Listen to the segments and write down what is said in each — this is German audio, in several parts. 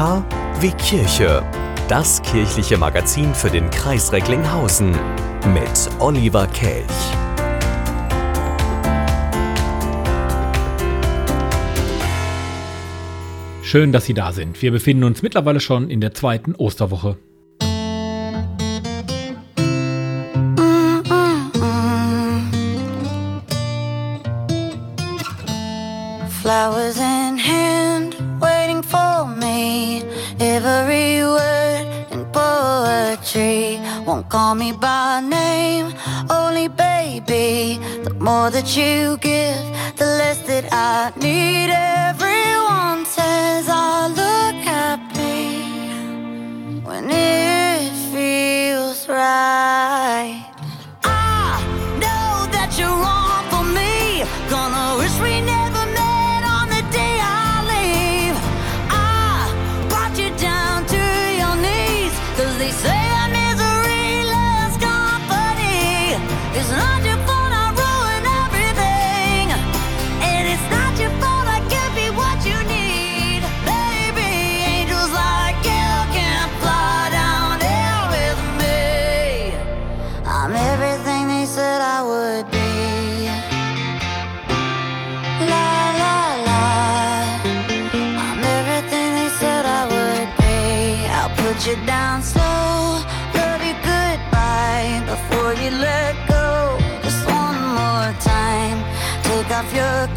K wie Kirche. Das kirchliche Magazin für den Kreis Recklinghausen mit Oliver Kelch. Schön, dass Sie da sind. Wir befinden uns mittlerweile schon in der zweiten Osterwoche. Flowers in won't call me by name, only baby. The more that you give, the less that I need. Everyone says I look have your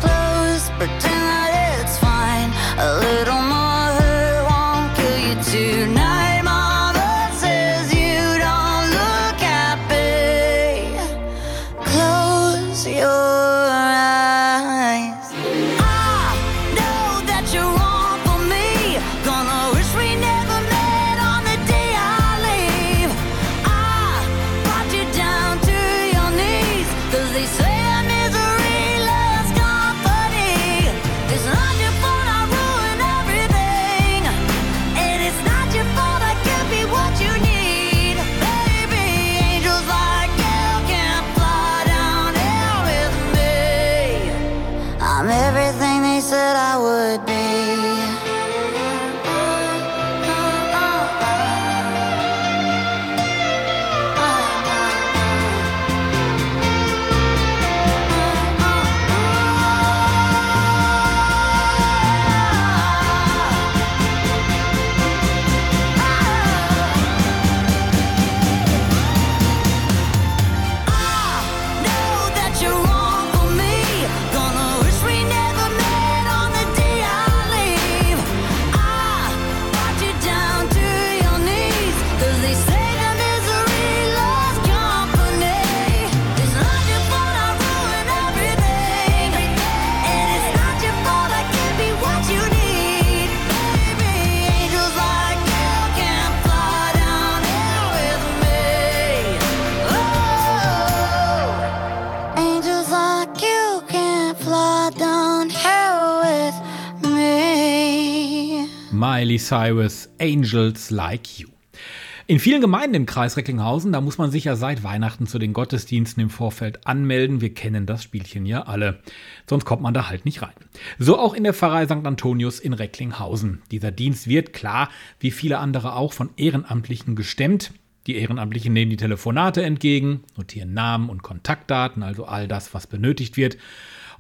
Miley Cyrus, Angels Like You. In vielen Gemeinden im Kreis Recklinghausen, da muss man sich ja seit Weihnachten zu den Gottesdiensten im Vorfeld anmelden. Wir kennen das Spielchen ja alle. Sonst kommt man da halt nicht rein. So auch in der Pfarrei St. Antonius in Recklinghausen. Dieser Dienst wird klar, wie viele andere auch, von Ehrenamtlichen gestemmt. Die Ehrenamtlichen nehmen die Telefonate entgegen, notieren Namen und Kontaktdaten, also all das, was benötigt wird.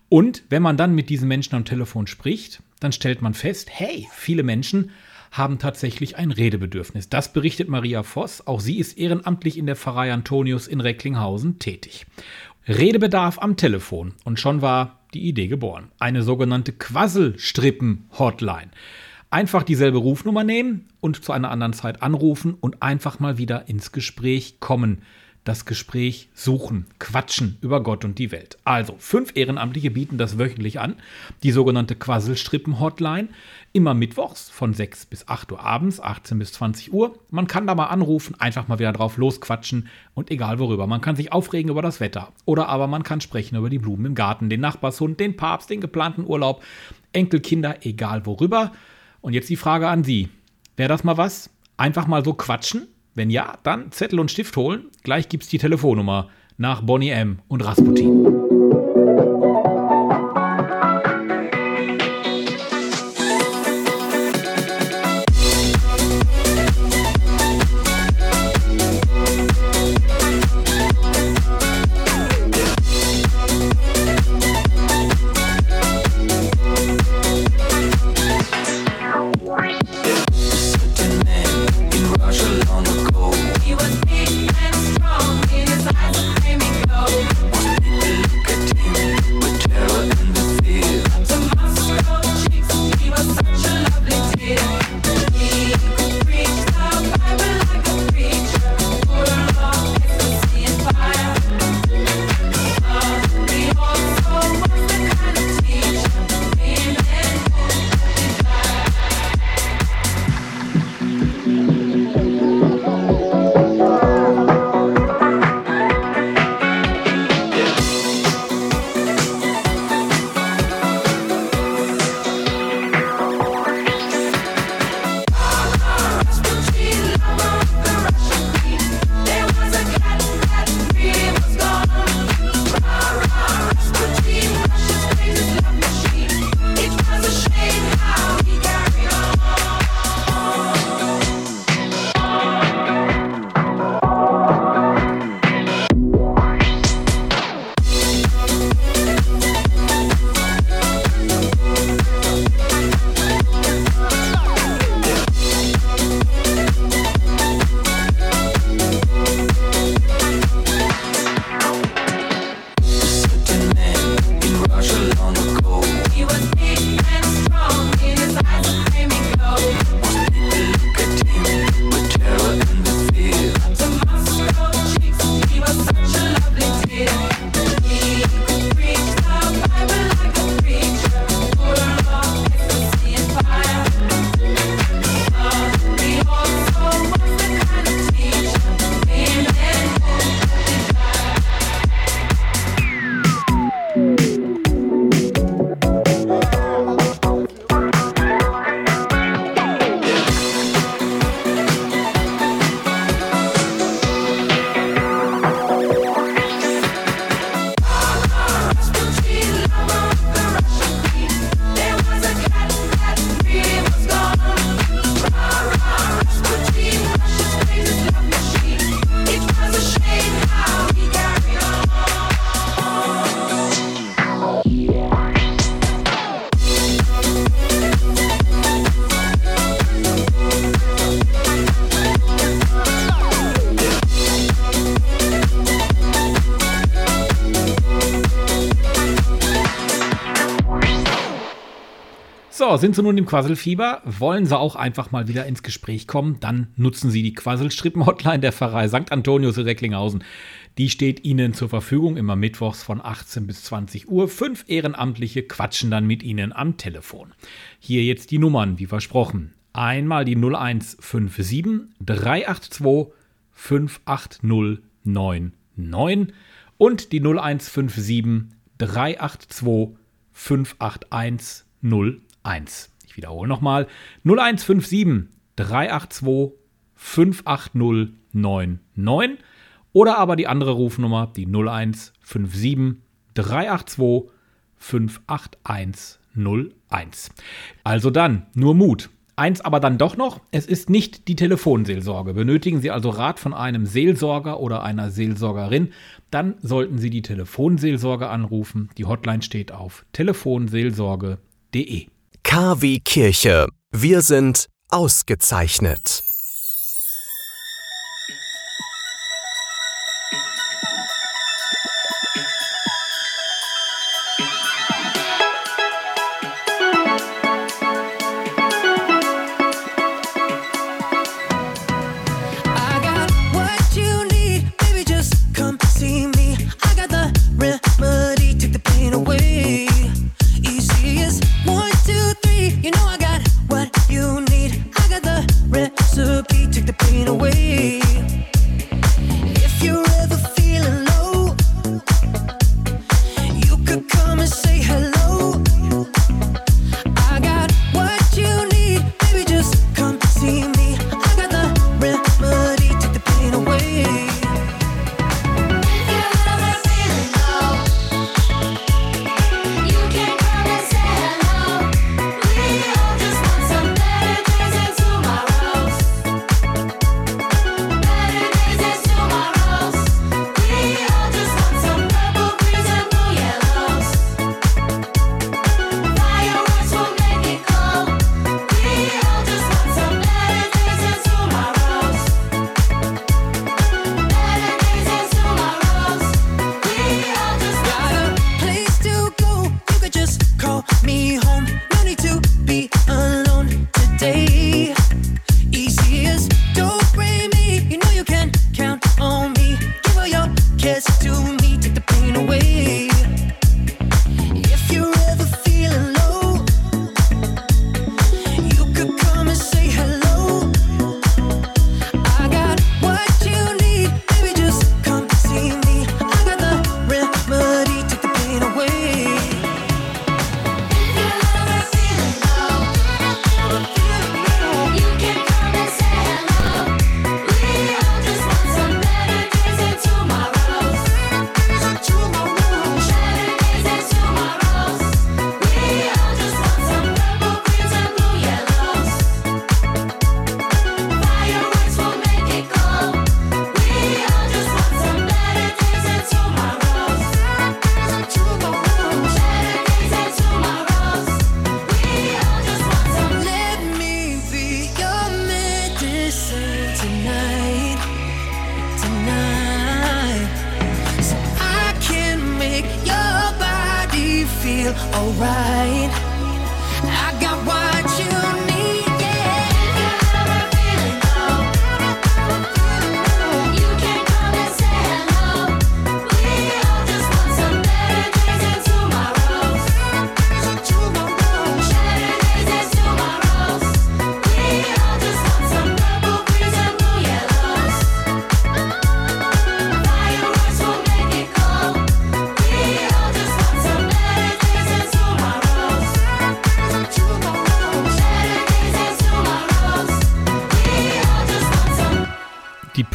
Und wenn man dann mit diesen Menschen am Telefon spricht, dann stellt man fest, hey, viele Menschen haben tatsächlich ein Redebedürfnis. Das berichtet Maria Voss. Auch sie ist ehrenamtlich in der Pfarrei Antonius in Recklinghausen tätig. Redebedarf am Telefon. Und schon war die Idee geboren. Eine sogenannte Quasselstrippen-Hotline. Einfach dieselbe Rufnummer nehmen und zu einer anderen Zeit anrufen und einfach mal wieder ins Gespräch kommen. Das Gespräch suchen, quatschen über Gott und die Welt. Also, fünf Ehrenamtliche bieten das wöchentlich an. Die sogenannte Quasselstrippen-Hotline. Immer mittwochs von 6 bis 8 Uhr abends, 18 bis 20 Uhr. Man kann da mal anrufen, einfach mal wieder drauf losquatschen und egal worüber. Man kann sich aufregen über das Wetter. Oder aber man kann sprechen über die Blumen im Garten, den Nachbarshund, den Papst, den geplanten Urlaub, Enkelkinder, egal worüber. Und jetzt die Frage an Sie. Wäre das mal was? Einfach mal so quatschen? Wenn ja, dann Zettel und Stift holen. Gleich gibt's die Telefonnummer nach Bonnie M. und Rasputin. So, sind Sie nun im Quasselfieber? Wollen Sie auch einfach mal wieder ins Gespräch kommen? Dann nutzen Sie die Quasselstrippen-Hotline der Pfarrei St. Antonius in Recklinghausen. Die steht Ihnen zur Verfügung immer mittwochs von 18 bis 20 Uhr. Fünf Ehrenamtliche quatschen dann mit Ihnen am Telefon. Hier jetzt die Nummern, wie versprochen. Einmal die 0157 382 58099 und die 0157 382 581 01. Ich wiederhole nochmal 0157 382 58099 oder aber die andere Rufnummer, die 0157 382 58101. Also dann, nur Mut. Eins aber dann doch noch, es ist nicht die Telefonseelsorge. Benötigen Sie also Rat von einem Seelsorger oder einer Seelsorgerin, dann sollten Sie die Telefonseelsorge anrufen. Die Hotline steht auf telefonseelsorge.de. KW Kirche. Wir sind ausgezeichnet.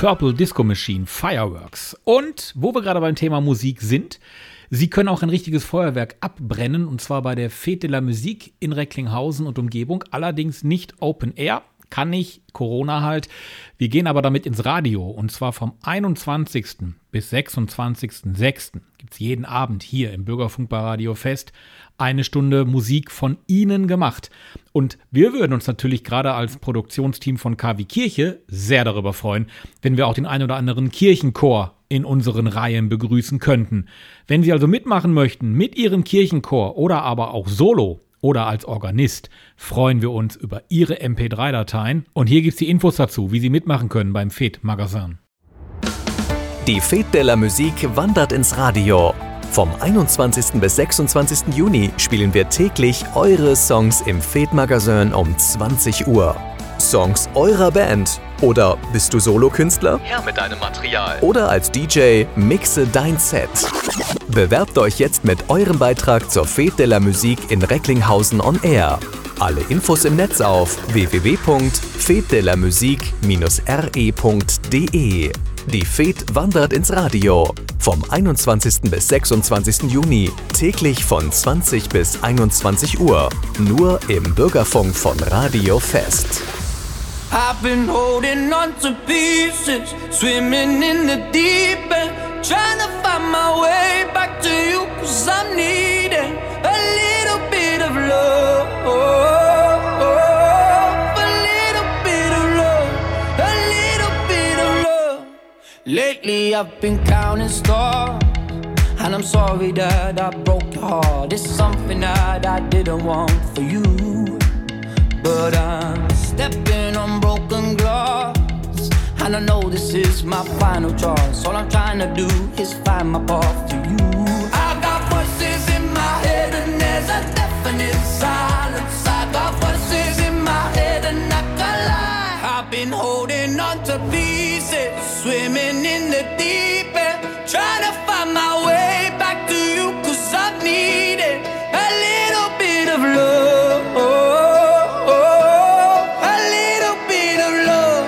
Purple Disco Machine Fireworks. Und wo wir gerade beim Thema Musik sind, Sie können auch ein richtiges Feuerwerk abbrennen und zwar bei der Fete de la Musique in Recklinghausen und Umgebung, allerdings nicht Open Air. Kann nicht, Corona halt. Wir gehen aber damit ins Radio und zwar vom 21. bis 26.06. gibt es jeden Abend hier im Bürgerfunk Radio Fest eine Stunde Musik von Ihnen gemacht. Und wir würden uns natürlich gerade als Produktionsteam von KW Kirche sehr darüber freuen, wenn wir auch den ein oder anderen Kirchenchor in unseren Reihen begrüßen könnten. Wenn Sie also mitmachen möchten mit Ihrem Kirchenchor oder aber auch solo oder als Organist freuen wir uns über Ihre MP3-Dateien. Und hier gibt es die Infos dazu, wie Sie mitmachen können beim FED Magazin. Die Fete de la Musique wandert ins Radio. Vom 21. bis 26. Juni spielen wir täglich eure Songs im Fete Magazin um 20 Uhr. Songs eurer Band. Oder bist du Solokünstler? Her mit deinem Material. Oder als DJ mixe dein Set. Bewerbt euch jetzt mit eurem Beitrag zur Fete de la Musique in Recklinghausen on Air. Alle Infos im Netz auf www.fetdelamusique-re.de. Die Fete wandert ins Radio. Vom 21. bis 26. Juni. Täglich von 20 bis 21 Uhr. Nur im Bürgerfunk von Radio Fest. I've been holding on to pieces, swimming in the deep end, trying to find my way back to you, cause I'm needing a little bit of love. Lately I've been counting stars, and I'm sorry that I broke your heart. It's something that I didn't want for you. But I'm stepping on broken glass. And I know this is my final choice. All I'm trying to do is find my path to you. I got voices in my head, and there's a definite silence. I got voices in my head, and I can't lie. I've been holding swimming in the deep end, trying to find my way back to you, cause I needed a little bit of love. A little bit of love.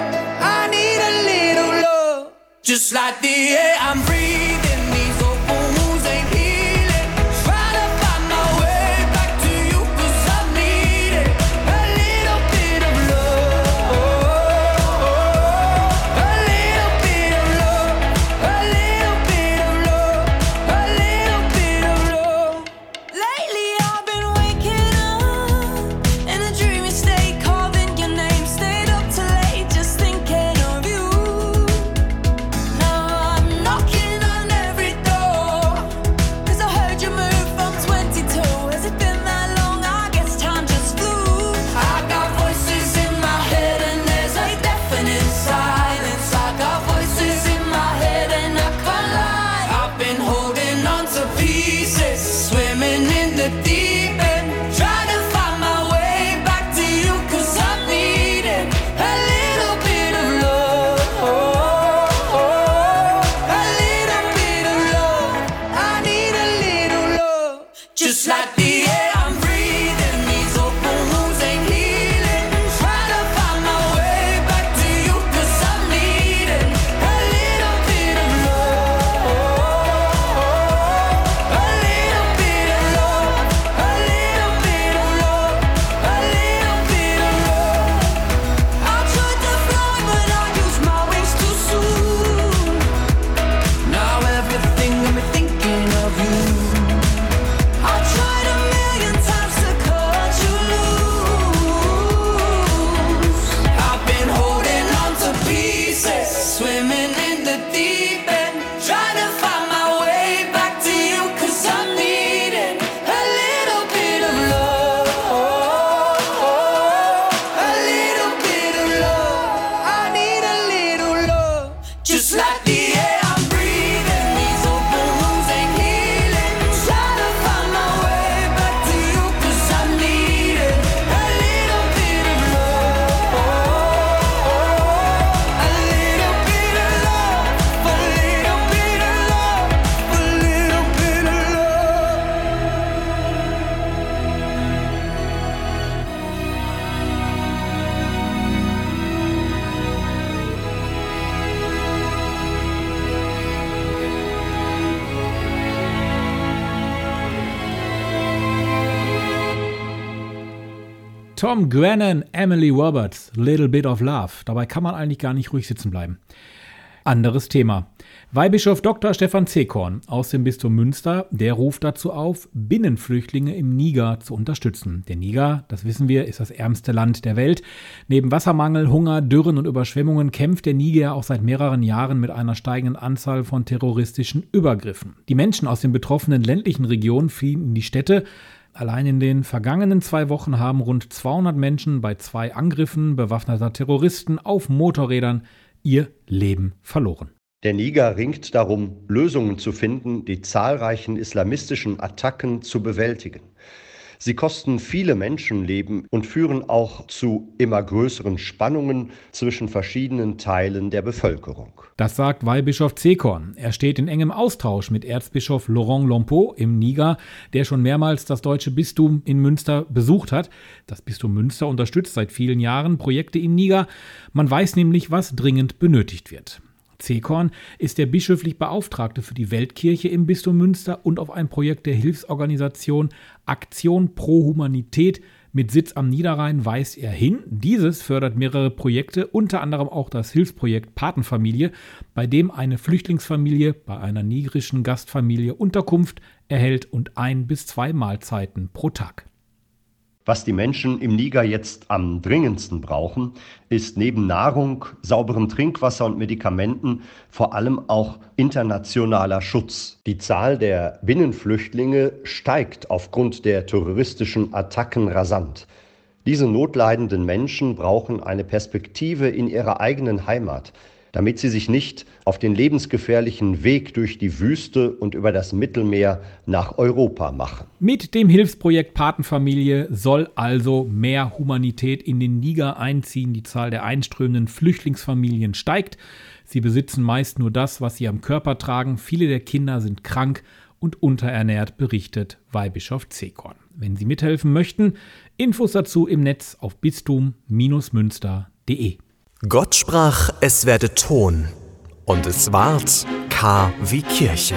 I need a little love. Just like the air I'm Tom Grennan, Emily Roberts, Little Bit of Love. Dabei kann man eigentlich gar nicht ruhig sitzen bleiben. Anderes Thema. Weihbischof Dr. Stefan Zekorn aus dem Bistum Münster, der ruft dazu auf, Binnenflüchtlinge im Niger zu unterstützen. Der Niger, das wissen wir, ist das ärmste Land der Welt. Neben Wassermangel, Hunger, Dürren und Überschwemmungen kämpft der Niger auch seit mehreren Jahren mit einer steigenden Anzahl von terroristischen Übergriffen. Die Menschen aus den betroffenen ländlichen Regionen fliehen in die Städte, Allein in den vergangenen zwei Wochen haben rund 200 Menschen bei zwei Angriffen bewaffneter Terroristen auf Motorrädern ihr Leben verloren. Der Niger ringt darum, Lösungen zu finden, die zahlreichen islamistischen Attacken zu bewältigen. Sie kosten viele Menschenleben und führen auch zu immer größeren Spannungen zwischen verschiedenen Teilen der Bevölkerung. Das sagt Weihbischof Zekorn. Er steht in engem Austausch mit Erzbischof Laurent Lompo im Niger, der schon mehrmals das deutsche Bistum in Münster besucht hat. Das Bistum Münster unterstützt seit vielen Jahren Projekte im Niger. Man weiß nämlich, was dringend benötigt wird. Zekorn ist der bischöflich Beauftragte für die Weltkirche im Bistum Münster und auf ein Projekt der Hilfsorganisation Aktion pro Humanität mit Sitz am Niederrhein weist er hin. Dieses fördert mehrere Projekte, unter anderem auch das Hilfsprojekt Patenfamilie, bei dem eine Flüchtlingsfamilie bei einer nigerischen Gastfamilie Unterkunft erhält und ein bis zwei Mahlzeiten pro Tag. Was die Menschen im Niger jetzt am dringendsten brauchen, ist neben Nahrung, sauberem Trinkwasser und Medikamenten vor allem auch internationaler Schutz. Die Zahl der Binnenflüchtlinge steigt aufgrund der terroristischen Attacken rasant. Diese notleidenden Menschen brauchen eine Perspektive in ihrer eigenen Heimat, damit sie sich nicht auf den lebensgefährlichen Weg durch die Wüste und über das Mittelmeer nach Europa machen. Mit dem Hilfsprojekt Patenfamilie soll also mehr Humanität in den Niger einziehen. Die Zahl der einströmenden Flüchtlingsfamilien steigt. Sie besitzen meist nur das, was sie am Körper tragen. Viele der Kinder sind krank und unterernährt, berichtet Weihbischof Zekorn. Wenn Sie mithelfen möchten, Infos dazu im Netz auf bistum-münster.de. Gott sprach, es werde Ton, und es ward K wie Kirche.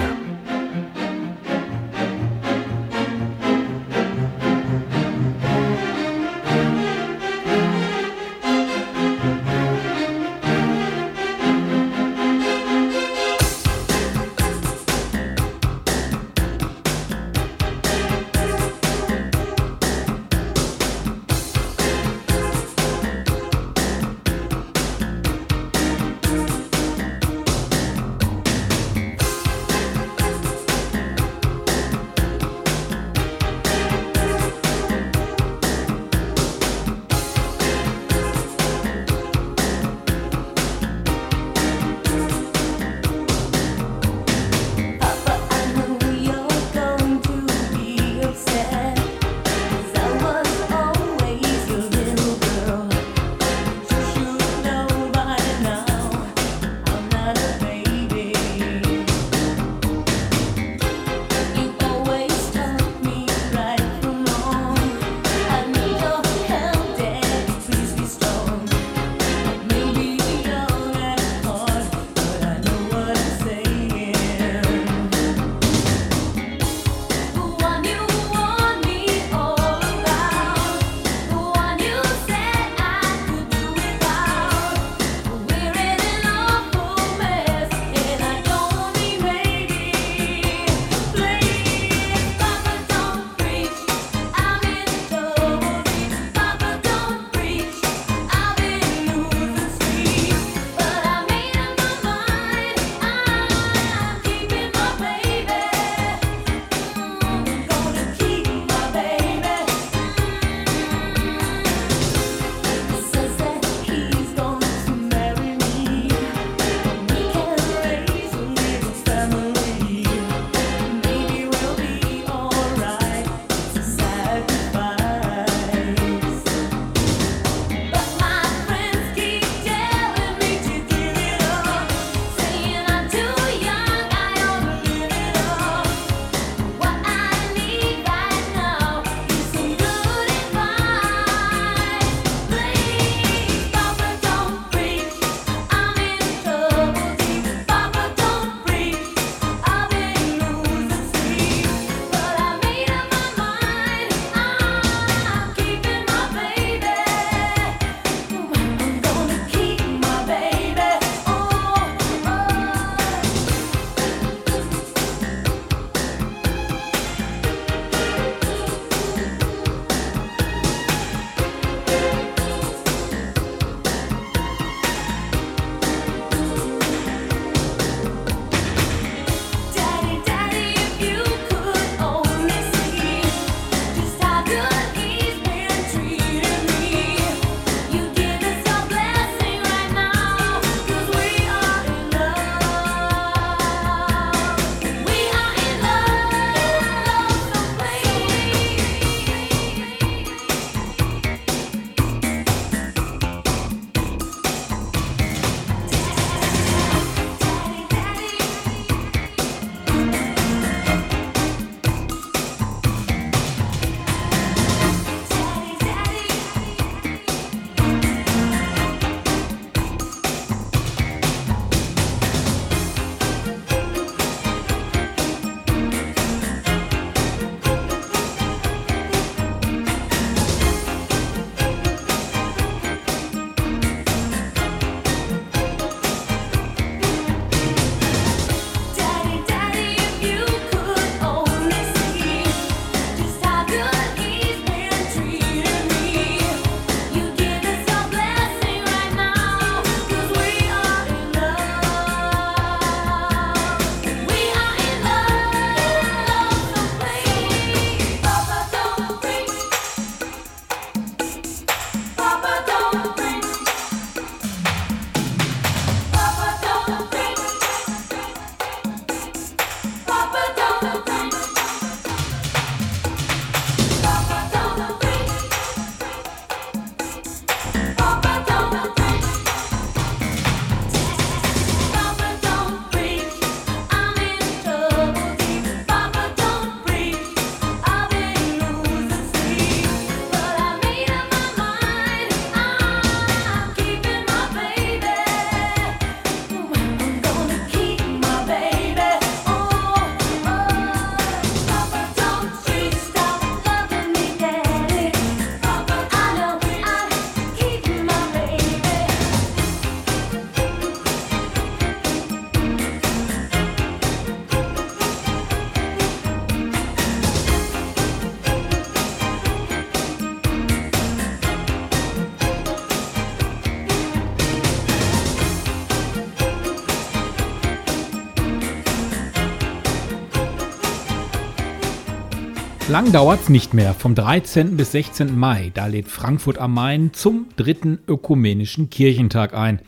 Lang dauert's nicht mehr. Vom 13. bis 16. Mai, da lädt Frankfurt am Main zum dritten ökumenischen Kirchentag ein.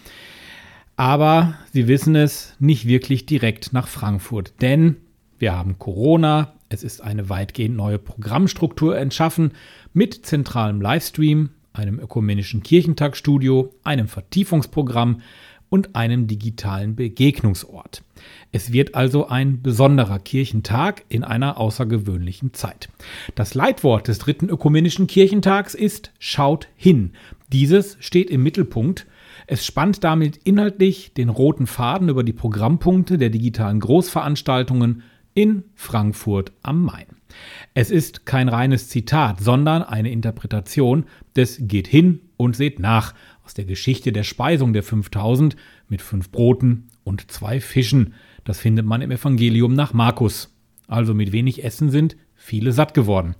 Aber Sie wissen es, nicht wirklich direkt nach Frankfurt, denn wir haben Corona, es ist eine weitgehend neue Programmstruktur entschaffen mit zentralem Livestream, einem ökumenischen Kirchentagsstudio, einem Vertiefungsprogramm und einem digitalen Begegnungsort. Es wird also ein besonderer Kirchentag in einer außergewöhnlichen Zeit. Das Leitwort des dritten ökumenischen Kirchentags ist Schaut hin. Dieses steht im Mittelpunkt. Es spannt damit inhaltlich den roten Faden über die Programmpunkte der digitalen Großveranstaltungen in Frankfurt am Main. Es ist kein reines Zitat, sondern eine Interpretation des Geht hin und seht nach aus der Geschichte der Speisung der 5000 mit fünf Broten und zwei Fischen. Das findet man im Evangelium nach Markus. Also mit wenig Essen sind viele satt geworden.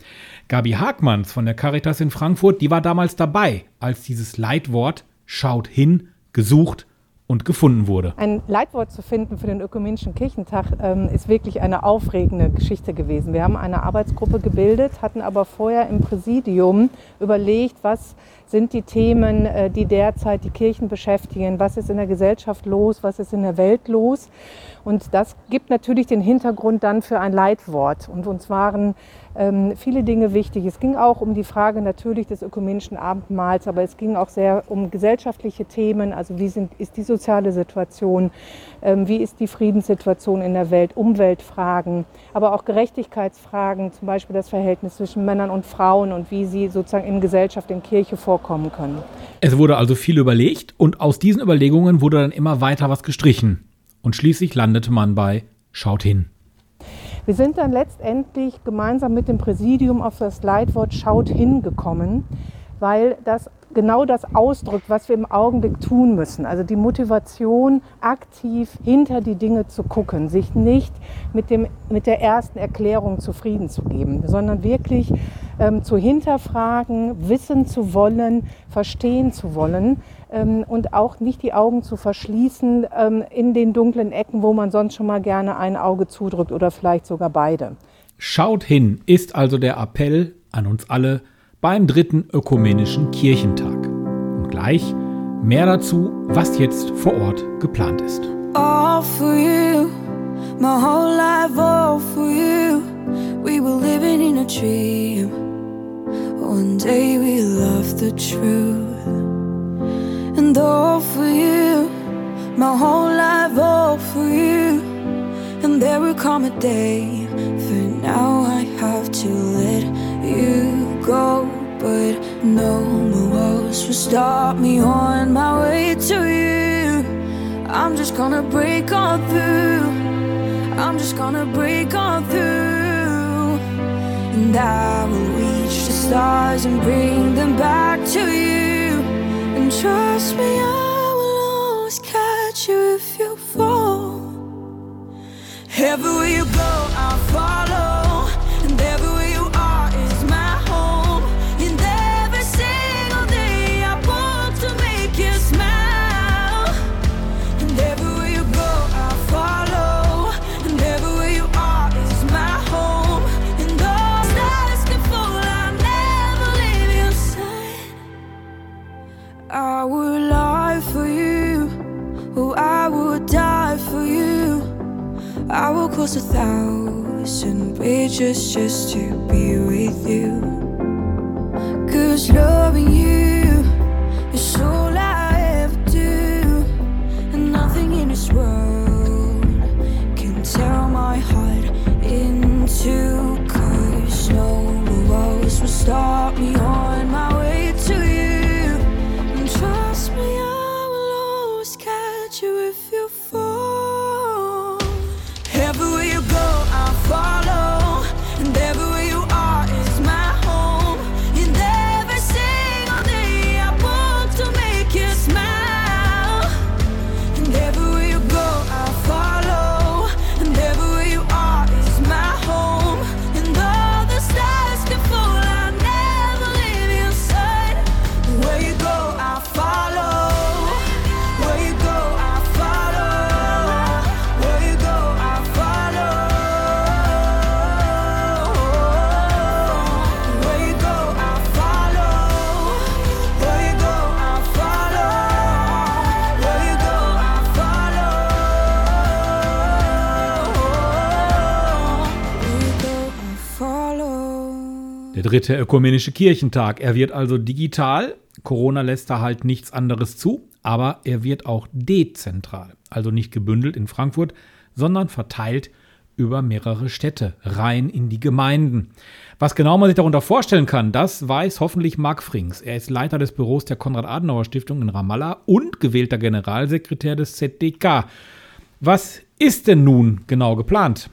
Gabi Hagmanns von der Caritas in Frankfurt, die war damals dabei, als dieses Leitwort Schaut hin gesucht und gefunden wurde. Ein Leitwort zu finden für den Ökumenischen Kirchentag ähm, ist wirklich eine aufregende Geschichte gewesen. Wir haben eine Arbeitsgruppe gebildet, hatten aber vorher im Präsidium überlegt, was sind die Themen, äh, die derzeit die Kirchen beschäftigen, was ist in der Gesellschaft los, was ist in der Welt los. Und das gibt natürlich den Hintergrund dann für ein Leitwort. Und uns waren ähm, viele Dinge wichtig. Es ging auch um die Frage natürlich des ökumenischen Abendmahls, aber es ging auch sehr um gesellschaftliche Themen. Also wie sind, ist die soziale Situation, ähm, wie ist die Friedenssituation in der Welt, Umweltfragen, aber auch Gerechtigkeitsfragen, zum Beispiel das Verhältnis zwischen Männern und Frauen und wie sie sozusagen in Gesellschaft, in Kirche vorkommen können. Es wurde also viel überlegt und aus diesen Überlegungen wurde dann immer weiter was gestrichen. Und schließlich landete man bei Schaut hin. Wir sind dann letztendlich gemeinsam mit dem Präsidium auf das Leitwort Schaut hingekommen, weil das genau das ausdrückt, was wir im Augenblick tun müssen. Also die Motivation, aktiv hinter die Dinge zu gucken, sich nicht mit, dem, mit der ersten Erklärung zufrieden zu geben, sondern wirklich ähm, zu hinterfragen, wissen zu wollen, verstehen zu wollen und auch nicht die Augen zu verschließen ähm, in den dunklen Ecken, wo man sonst schon mal gerne ein Auge zudrückt oder vielleicht sogar beide. Schaut hin ist also der Appell an uns alle beim dritten ökumenischen Kirchentag. Und gleich mehr dazu, was jetzt vor Ort geplant ist. all for you. My whole life, all for you. We were living in a dream. One day we loved the truth. And all for you. My whole life, all for you. And there will come a day. For now, I have to let you go. But no more walls will stop me on my way to you. I'm just gonna break on through. I'm just gonna break on through. And I will reach the stars and bring them back to you. Trust me, I will always catch you if you fall. Everywhere you go, I'll follow. Cross a thousand bridges just to be with you. Cause loving you is all I ever do. And nothing in this world can tear my heart into. Dritte ökumenische Kirchentag. Er wird also digital. Corona lässt da halt nichts anderes zu, aber er wird auch dezentral. Also nicht gebündelt in Frankfurt, sondern verteilt über mehrere Städte, rein in die Gemeinden. Was genau man sich darunter vorstellen kann, das weiß hoffentlich Marc Frings. Er ist Leiter des Büros der Konrad-Adenauer-Stiftung in Ramallah und gewählter Generalsekretär des ZDK. Was ist denn nun genau geplant?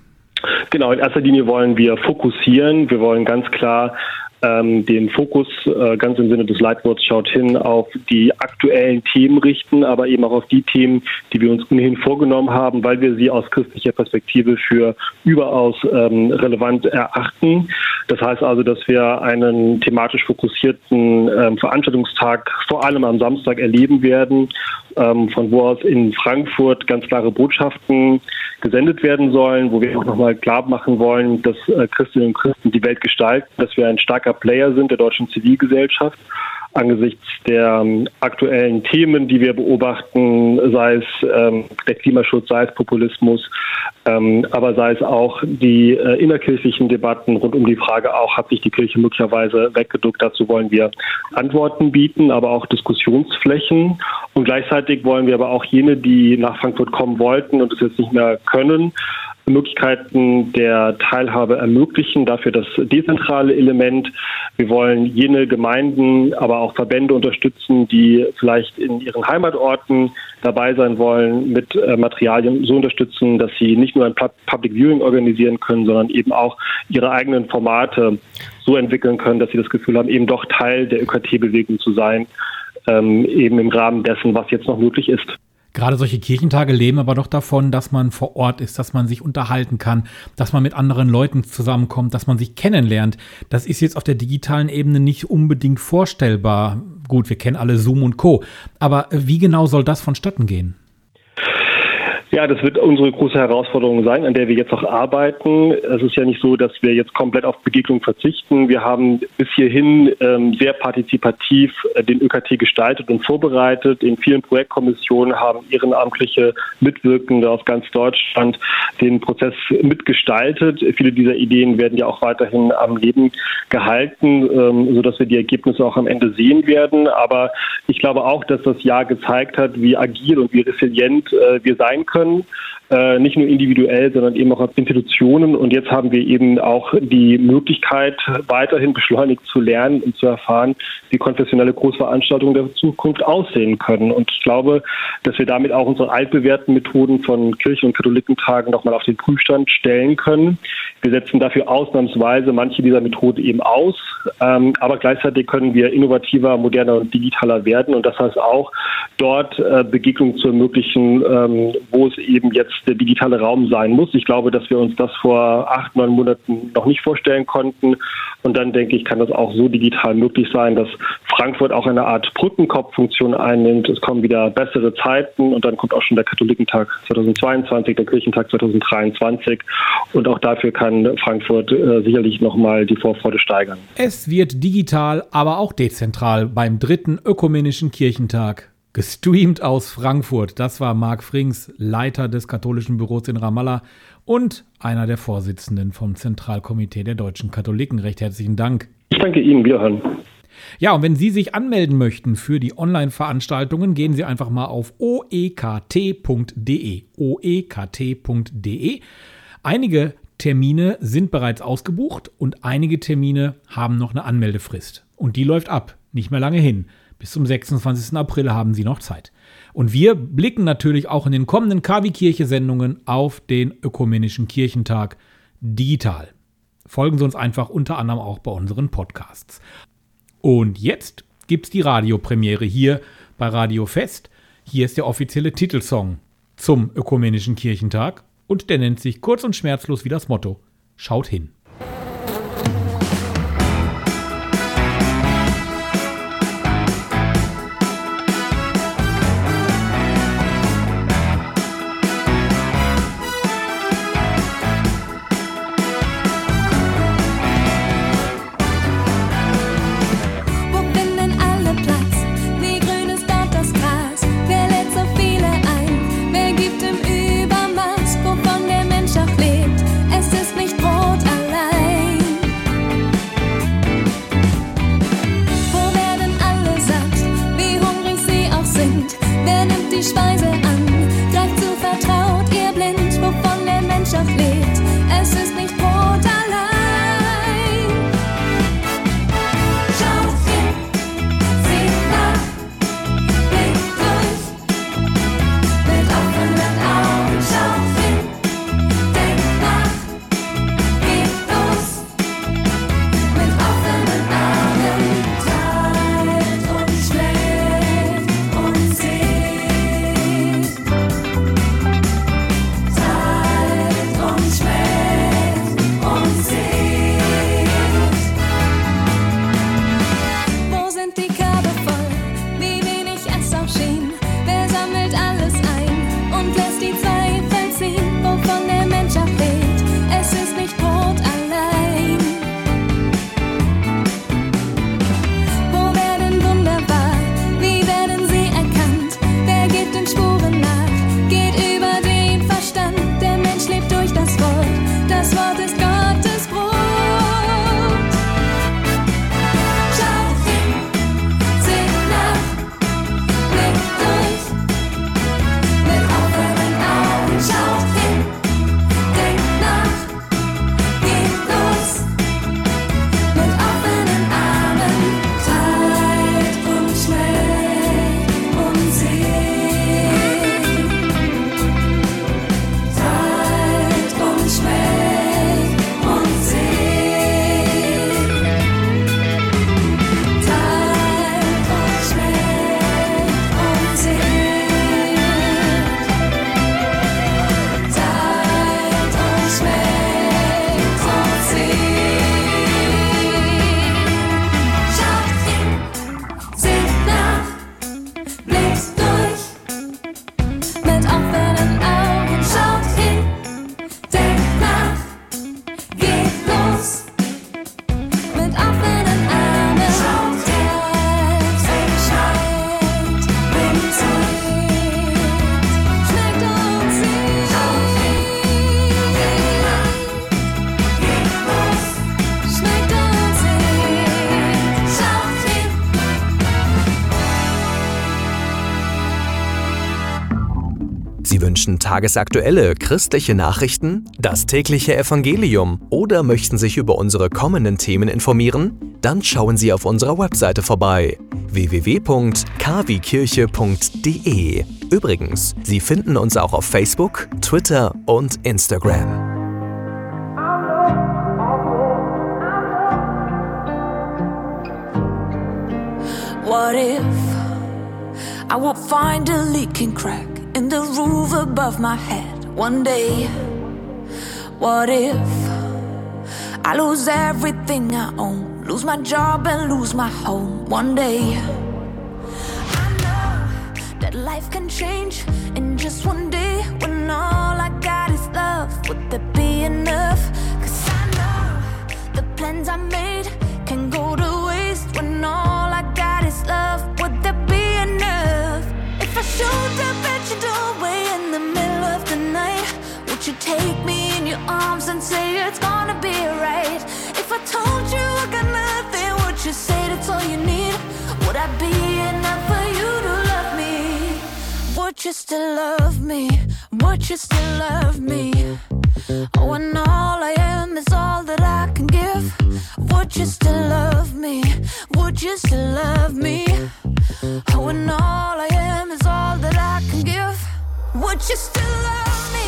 Genau, in erster Linie wollen wir fokussieren. Wir wollen ganz klar ähm, den Fokus äh, ganz im Sinne des Leitworts schaut hin auf die aktuellen Themen richten, aber eben auch auf die Themen, die wir uns ohnehin vorgenommen haben, weil wir sie aus christlicher Perspektive für überaus ähm, relevant erachten. Das heißt also, dass wir einen thematisch fokussierten ähm, Veranstaltungstag vor allem am Samstag erleben werden, ähm, von wo aus in Frankfurt ganz klare Botschaften gesendet werden sollen, wo wir auch nochmal klar machen wollen, dass äh, Christinnen und Christen die Welt gestalten, dass wir ein starker Player sind der deutschen Zivilgesellschaft angesichts der ähm, aktuellen Themen, die wir beobachten, sei es ähm, der Klimaschutz, sei es Populismus, ähm, aber sei es auch die äh, innerkirchlichen Debatten rund um die Frage auch, hat sich die Kirche möglicherweise weggeduckt. Dazu wollen wir Antworten bieten, aber auch Diskussionsflächen. Und gleichzeitig wollen wir aber auch jene, die nach Frankfurt kommen wollten und es jetzt nicht mehr können, Möglichkeiten der Teilhabe ermöglichen, dafür das dezentrale Element. Wir wollen jene Gemeinden, aber auch Verbände unterstützen, die vielleicht in ihren Heimatorten dabei sein wollen, mit äh, Materialien so unterstützen, dass sie nicht nur ein Public Viewing organisieren können, sondern eben auch ihre eigenen Formate so entwickeln können, dass sie das Gefühl haben, eben doch Teil der ÖKT-Bewegung zu sein, ähm, eben im Rahmen dessen, was jetzt noch möglich ist. Gerade solche Kirchentage leben aber doch davon, dass man vor Ort ist, dass man sich unterhalten kann, dass man mit anderen Leuten zusammenkommt, dass man sich kennenlernt. Das ist jetzt auf der digitalen Ebene nicht unbedingt vorstellbar. Gut, wir kennen alle Zoom und Co. Aber wie genau soll das vonstatten gehen? Ja, das wird unsere große Herausforderung sein, an der wir jetzt auch arbeiten. Es ist ja nicht so, dass wir jetzt komplett auf Begegnung verzichten. Wir haben bis hierhin ähm, sehr partizipativ äh, den ÖKT gestaltet und vorbereitet. In vielen Projektkommissionen haben ehrenamtliche Mitwirkende aus ganz Deutschland den Prozess mitgestaltet. Viele dieser Ideen werden ja auch weiterhin am Leben gehalten, ähm, sodass wir die Ergebnisse auch am Ende sehen werden. Aber ich glaube auch, dass das Jahr gezeigt hat, wie agil und wie resilient äh, wir sein können können, äh, nicht nur individuell, sondern eben auch als Institutionen. Und jetzt haben wir eben auch die Möglichkeit, weiterhin beschleunigt zu lernen und zu erfahren, wie konfessionelle Großveranstaltungen der Zukunft aussehen können. Und ich glaube, dass wir damit auch unsere altbewährten Methoden von Kirchen- und Katholikentagen nochmal auf den Prüfstand stellen können. Wir setzen dafür ausnahmsweise manche dieser Methoden eben aus, ähm, aber gleichzeitig können wir innovativer, moderner und digitaler werden. Und das heißt auch, dort äh, Begegnungen zu ermöglichen, ähm, wo es eben jetzt der digitale Raum sein muss. Ich glaube, dass wir uns das vor acht, neun Monaten noch nicht vorstellen konnten. Und dann denke ich, kann das auch so digital möglich sein, dass Frankfurt auch eine Art Brückenkopffunktion einnimmt. Es kommen wieder bessere Zeiten und dann kommt auch schon der Katholikentag 2022, der Kirchentag 2023. Und auch dafür kann Frankfurt äh, sicherlich nochmal die Vorfreude steigern. Es wird digital, aber auch dezentral beim dritten ökumenischen Kirchentag Gestreamt aus Frankfurt. Das war Marc Frings, Leiter des katholischen Büros in Ramallah und einer der Vorsitzenden vom Zentralkomitee der deutschen Katholiken. Recht herzlichen Dank. Ich danke Ihnen, Wiederhören. Ja, und wenn Sie sich anmelden möchten für die Online-Veranstaltungen, gehen Sie einfach mal auf oekt.de. oekt.de. Einige Termine sind bereits ausgebucht und einige Termine haben noch eine Anmeldefrist. Und die läuft ab, nicht mehr lange hin. Bis zum 26. April haben Sie noch Zeit. Und wir blicken natürlich auch in den kommenden KW-Kirche-Sendungen auf den Ökumenischen Kirchentag digital. Folgen Sie uns einfach unter anderem auch bei unseren Podcasts. Und jetzt gibt es die Radiopremiere hier bei Radio Fest. Hier ist der offizielle Titelsong zum Ökumenischen Kirchentag und der nennt sich kurz und schmerzlos wie das Motto. Schaut hin. Tagesaktuelle christliche Nachrichten, das tägliche Evangelium oder möchten sich über unsere kommenden Themen informieren? Dann schauen Sie auf unserer Webseite vorbei www.kwkirche.de. Übrigens, Sie finden uns auch auf Facebook, Twitter und Instagram. What if I will find a leaking crack in the roof above my head one day? What if I lose everything I own, lose my job and lose my home one day? I know that life can change in just one day when all I got is love. Would that be enough? Cause I know the plans I made take me in your arms and say it's gonna be right? If I told you I got nothing, would you say that's all you need? Would I be enough for you to love me? Would you still love me? Would you still love me? Oh, and all I am is all that I can give. Would you still love me? Would you still love me? Oh, and all I am is all that I can give. Would you still love me?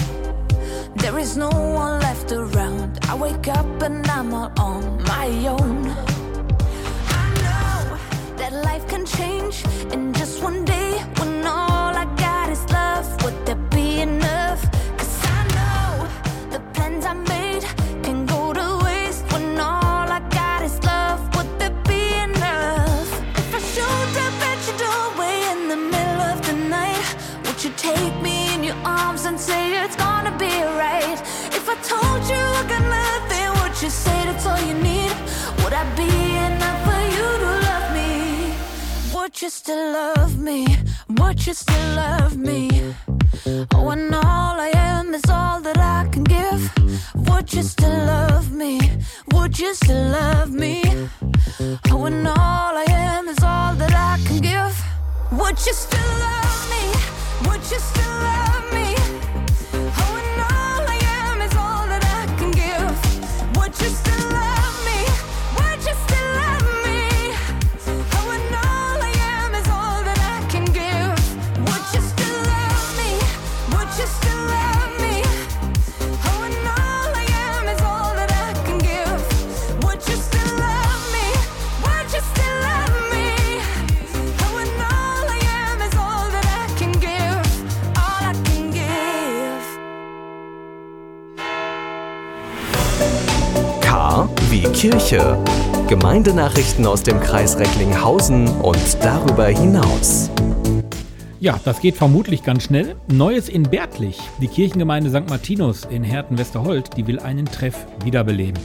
there is no one left around? I wake up and I'm all on my own. I know that life can change in you say that's all you need? Would I be enough for you to love me? Would you still love me? Would you still love me? Oh, and all I am is all that I can give. Would you still love me? Would you still love me? Oh, and all I am is all that I can give. Would you still love me? Would you still love me? K wie Kirche. Gemeindenachrichten aus dem Kreis Recklinghausen und darüber hinaus. Ja, das geht vermutlich ganz schnell. Neues in Bärtlich. Die Kirchengemeinde St. Martinus in Herten-Westerholt, die will einen Treff wiederbeleben.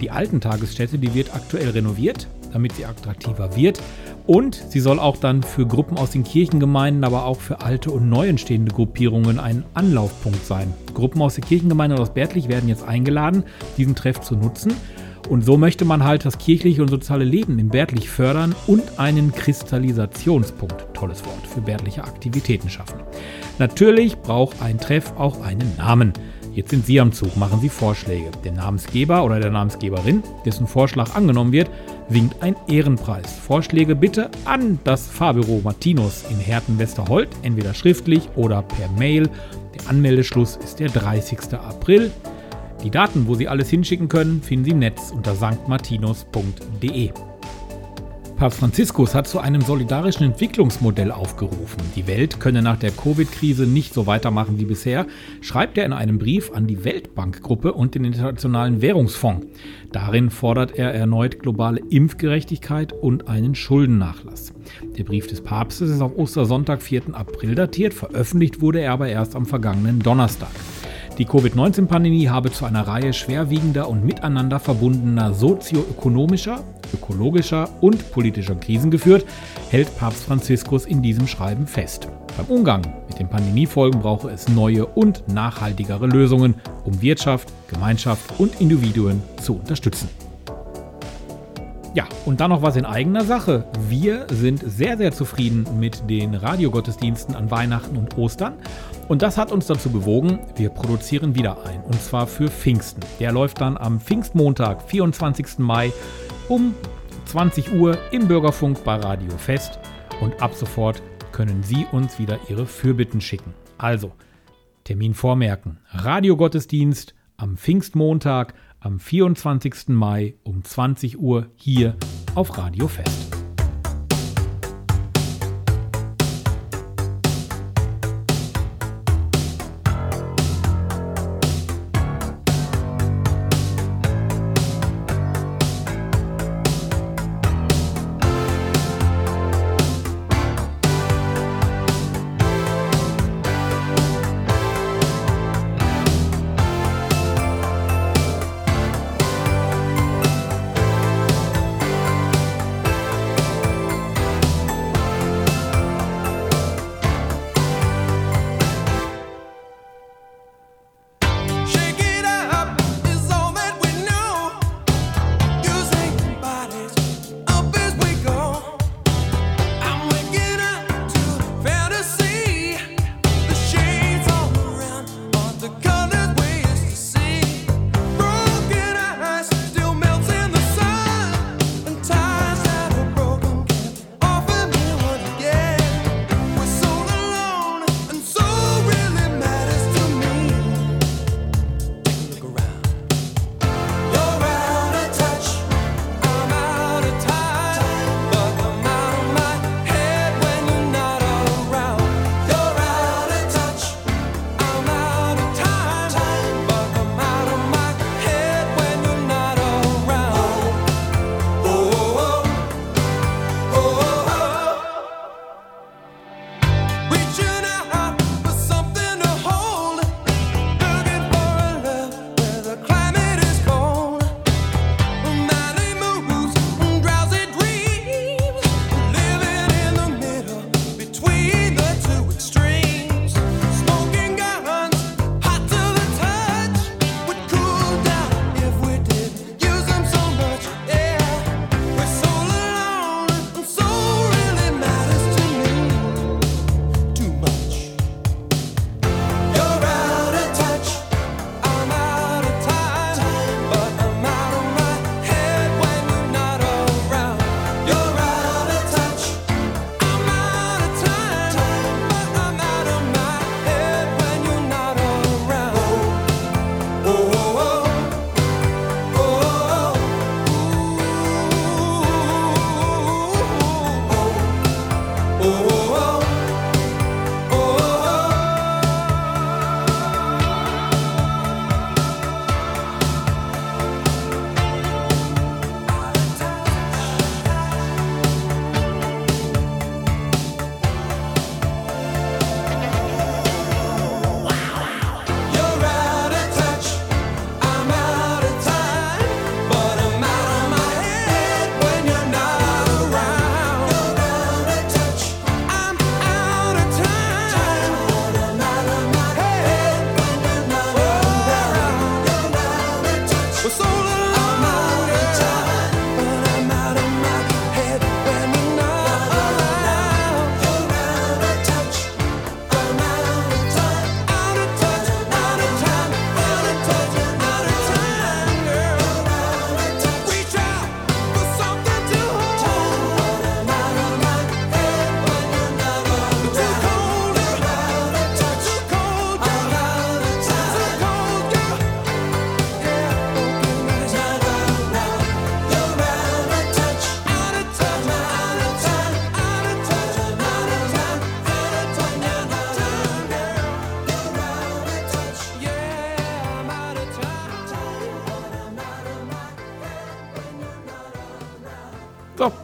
Die alten Tagesstätte, die wird aktuell renoviert, damit sie attraktiver wird. Und sie soll auch dann für Gruppen aus den Kirchengemeinden, aber auch für alte und neu entstehende Gruppierungen ein Anlaufpunkt sein. Gruppen aus der Kirchengemeinde und aus Bärtlich werden jetzt eingeladen, diesen Treff zu nutzen. Und so möchte man halt das kirchliche und soziale Leben in Bärtlich fördern und einen Kristallisationspunkt, tolles Wort, für bärtliche Aktivitäten schaffen. Natürlich braucht ein Treff auch einen Namen. Jetzt sind Sie am Zug, machen Sie Vorschläge. Der Namensgeber oder der Namensgeberin, dessen Vorschlag angenommen wird, winkt ein Ehrenpreis. Vorschläge bitte an das Fahrbüro Martinus in Herten-Westerholt, entweder schriftlich oder per Mail. Der Anmeldeschluss ist der 30. April. Die Daten, wo Sie alles hinschicken können, finden Sie im Netz unter sanktmartinus.de. Papst Franziskus hat zu einem solidarischen Entwicklungsmodell aufgerufen. Die Welt könne nach der Covid-Krise nicht so weitermachen wie bisher, schreibt er in einem Brief an die Weltbankgruppe und den Internationalen Währungsfonds. Darin fordert er erneut globale Impfgerechtigkeit und einen Schuldennachlass. Der Brief des Papstes ist auf Ostersonntag, 4. April datiert, veröffentlicht wurde er aber erst am vergangenen Donnerstag. Die Covid-19-Pandemie habe zu einer Reihe schwerwiegender und miteinander verbundener sozioökonomischer, ökologischer und politischer Krisen geführt, hält Papst Franziskus in diesem Schreiben fest. Beim Umgang mit den Pandemiefolgen brauche es neue und nachhaltigere Lösungen, um Wirtschaft, Gemeinschaft und Individuen zu unterstützen. Ja, und dann noch was in eigener Sache. Wir sind sehr, sehr zufrieden mit den Radiogottesdiensten an Weihnachten und Ostern. Und das hat uns dazu bewogen, wir produzieren wieder ein. Und zwar für Pfingsten. Der läuft dann am Pfingstmontag, 24. Mai um 20 Uhr im Bürgerfunk bei Radio Fest. Und ab sofort können Sie uns wieder Ihre Fürbitten schicken. Also, Termin vormerken. Radiogottesdienst am Pfingstmontag am 24. Mai um 20 Uhr hier auf Radio Fest.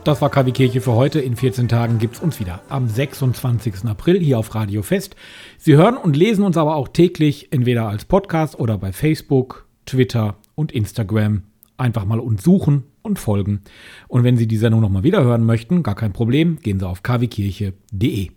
Das war KW Kirche für heute. In 14 Tagen gibt es uns wieder am 26. April hier auf Radio Fest. Sie hören und lesen uns aber auch täglich entweder als Podcast oder bei Facebook, Twitter und Instagram. Einfach mal uns suchen und folgen. Und wenn Sie die Sendung nochmal wieder hören möchten, gar kein Problem, gehen Sie auf kwkirche.de.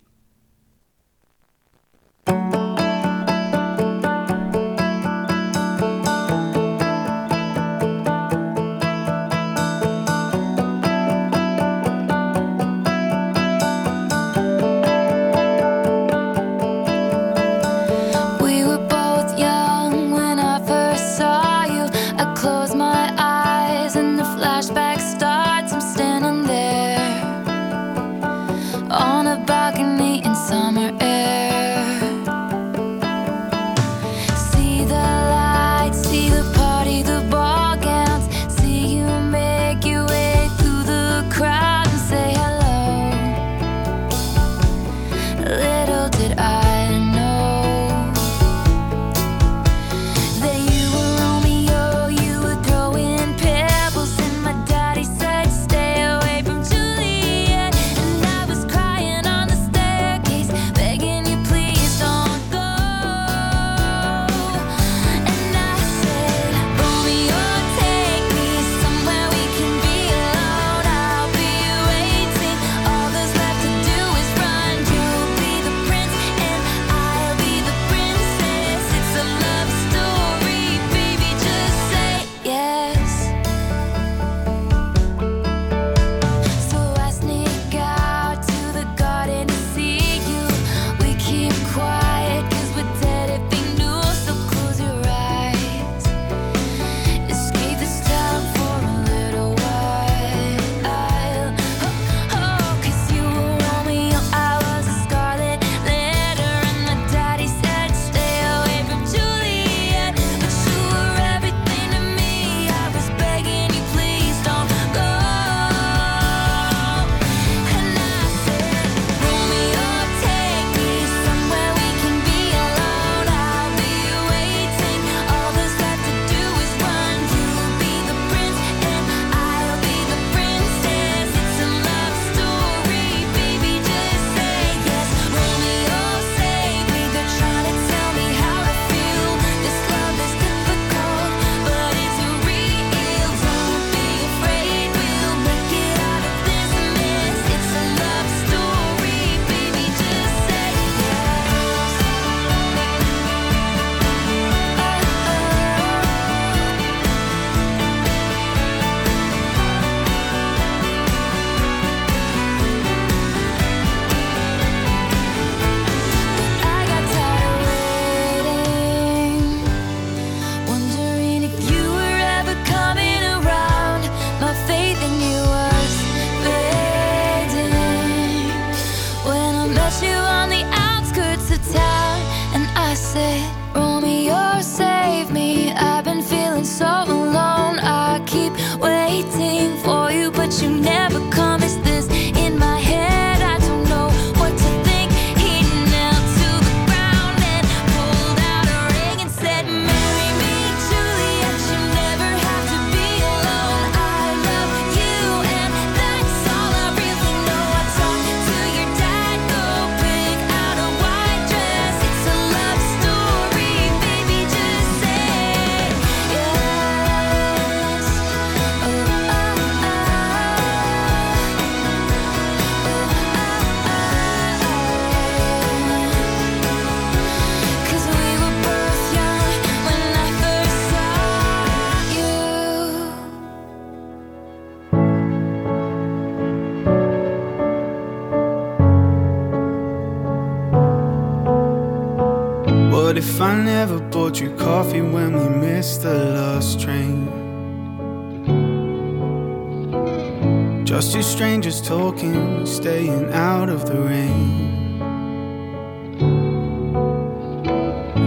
talking, staying out of the rain.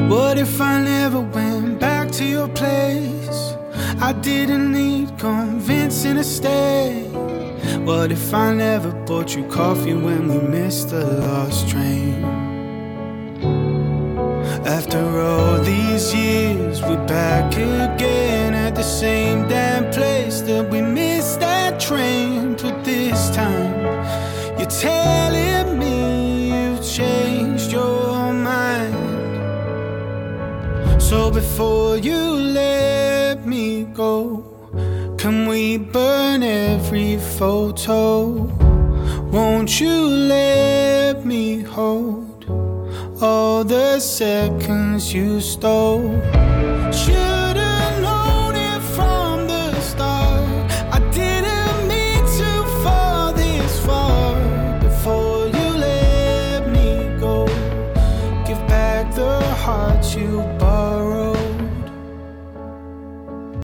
What if I never went back to your place? I didn't need convincing to stay. What if I never bought you coffee when we missed the last train? Photo? Won't you let me hold all the seconds you stole?